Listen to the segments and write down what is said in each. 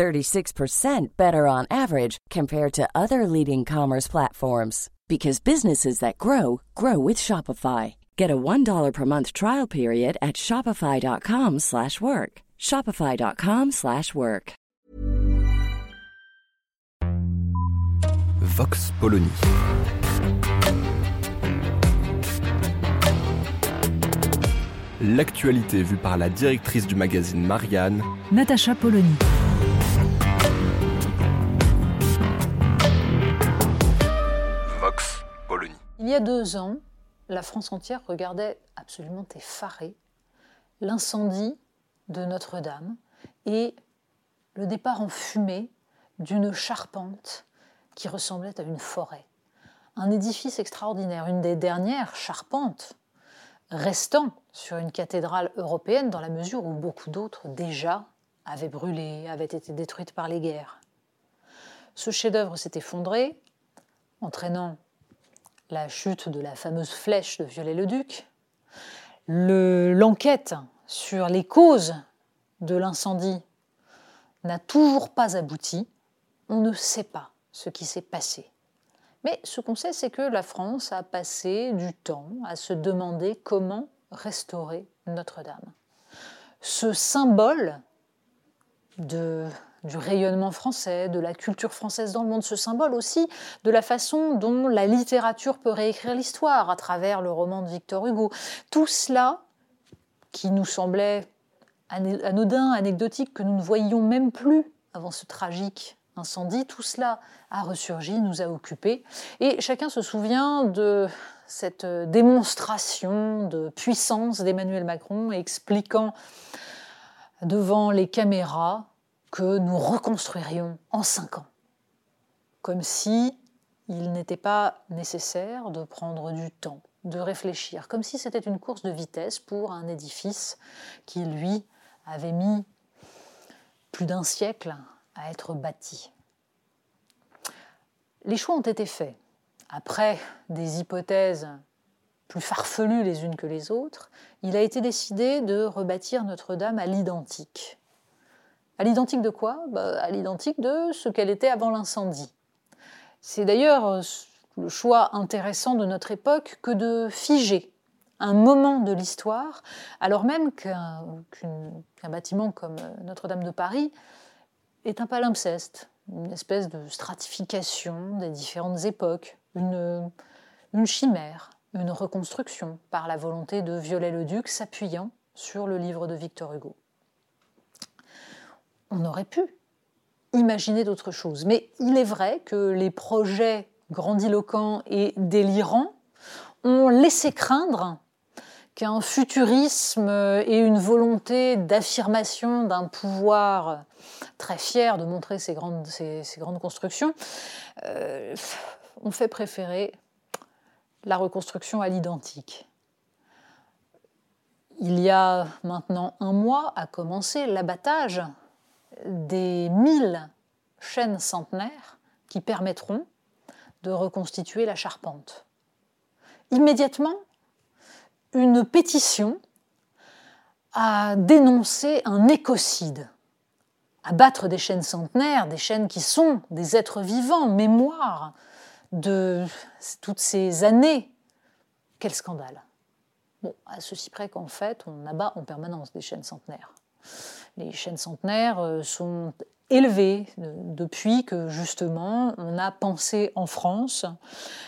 36% better on average compared to other leading commerce platforms because businesses that grow grow with Shopify. Get a $1 per month trial period at shopify.com/work. shopify.com/work. Vox Polony. L'actualité vue par la directrice du magazine Marianne, Natacha Polony. Y a deux ans, la France entière regardait absolument effarée l'incendie de Notre-Dame et le départ en fumée d'une charpente qui ressemblait à une forêt. Un édifice extraordinaire, une des dernières charpentes restant sur une cathédrale européenne dans la mesure où beaucoup d'autres déjà avaient brûlé, avaient été détruites par les guerres. Ce chef-d'œuvre s'est effondré, entraînant la chute de la fameuse flèche de Viollet-le-Duc, l'enquête sur les causes de l'incendie n'a toujours pas abouti. On ne sait pas ce qui s'est passé. Mais ce qu'on sait, c'est que la France a passé du temps à se demander comment restaurer Notre-Dame. Ce symbole de du rayonnement français, de la culture française dans le monde, ce symbole aussi de la façon dont la littérature peut réécrire l'histoire à travers le roman de Victor Hugo. Tout cela, qui nous semblait anodin, anecdotique, que nous ne voyions même plus avant ce tragique incendie, tout cela a ressurgi, nous a occupés. Et chacun se souvient de cette démonstration de puissance d'Emmanuel Macron expliquant devant les caméras que nous reconstruirions en cinq ans. Comme si il n'était pas nécessaire de prendre du temps, de réfléchir, comme si c'était une course de vitesse pour un édifice qui, lui, avait mis plus d'un siècle à être bâti. Les choix ont été faits. Après des hypothèses plus farfelues les unes que les autres, il a été décidé de rebâtir Notre-Dame à l'identique. À l'identique de quoi? Bah, À l'identique de ce qu'elle était avant l'incendie. C'est d'ailleurs euh, le choix intéressant de notre époque que de figer un moment de l'histoire, alors même qu'un bâtiment comme euh, Notre-Dame de Paris est un palimpseste, une espèce de stratification des différentes époques, une, une chimère, une reconstruction par la volonté de Viollet-le-Duc s'appuyant sur le livre de Victor Hugo on aurait pu imaginer d'autres choses. Mais il est vrai que les projets grandiloquents et délirants ont laissé craindre qu'un futurisme et une volonté d'affirmation d'un pouvoir très fier de montrer grandes, grandes constructions euh, ont fait préférer la reconstruction à l'identique. Il y a maintenant un mois a commencé l'abattage des mille chaînes centenaires qui permettront de reconstituer la charpente. Immédiatement, une pétition a dénoncé un écocide. Abattre des chaînes centenaires, des chaînes qui sont des êtres vivants, mémoire de toutes ces années, quel scandale. Bon, à ceci près qu'en fait, on abat en permanence des chaînes centenaires les chaînes centenaires euh, sont élevées depuis que justement on a pensé en France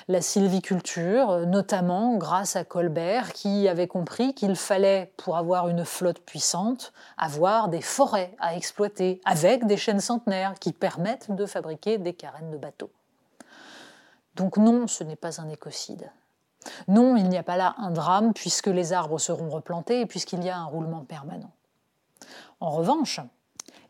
la sylviculture, notamment grâce à Colbert qui avait compris qu'il fallait, pour avoir une flotte puissante, avoir des forêts à exploiter avec des chaînes centenaires qui permettent de fabriquer des carènes de bateaux. Donc non, ce n'est pas un écocide. Non, il n'y a pas là un drame puisque les arbres seront replantés et puisqu'il y a un roulement permanent. En revanche,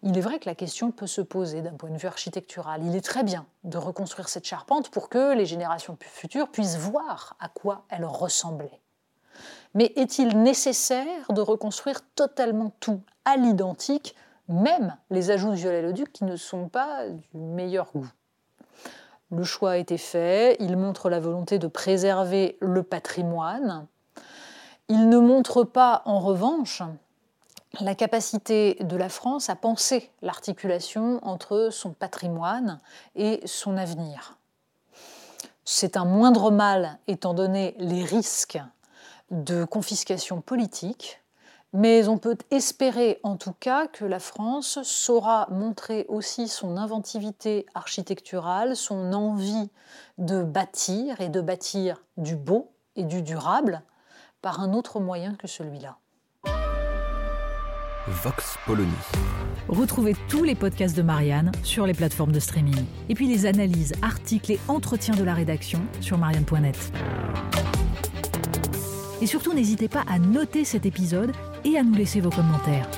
il est vrai que la question peut se poser d'un point de vue architectural. Il est très bien de reconstruire cette charpente pour que les générations futures puissent voir à quoi elle ressemblait. Mais est-il nécessaire de reconstruire totalement tout à l'identique, même les ajouts de Viollet-le-Duc qui ne sont pas du meilleur goût? Le choix a été fait, il montre la volonté de préserver le patrimoine. Il ne montre pas, en revanche, la capacité de la France à penser l'articulation entre son patrimoine et son avenir. C'est un moindre mal étant donné les risques de confiscation politique, mais on peut espérer en tout cas que la France saura montrer aussi son inventivité architecturale, son envie de bâtir et de bâtir du beau et du durable par un autre moyen que celui-là. Vox Polony. Retrouvez tous les podcasts de Marianne sur les plateformes de streaming. Et puis les analyses, articles et entretiens de la rédaction sur marianne.net. Et surtout, n'hésitez pas à noter cet épisode et à nous laisser vos commentaires.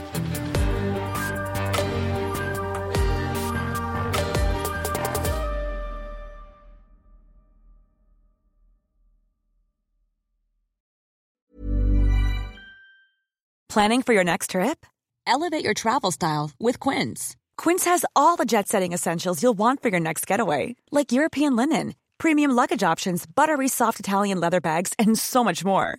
Planning for your next trip? Elevate your travel style with Quince. Quince has all the jet setting essentials you'll want for your next getaway, like European linen, premium luggage options, buttery soft Italian leather bags, and so much more.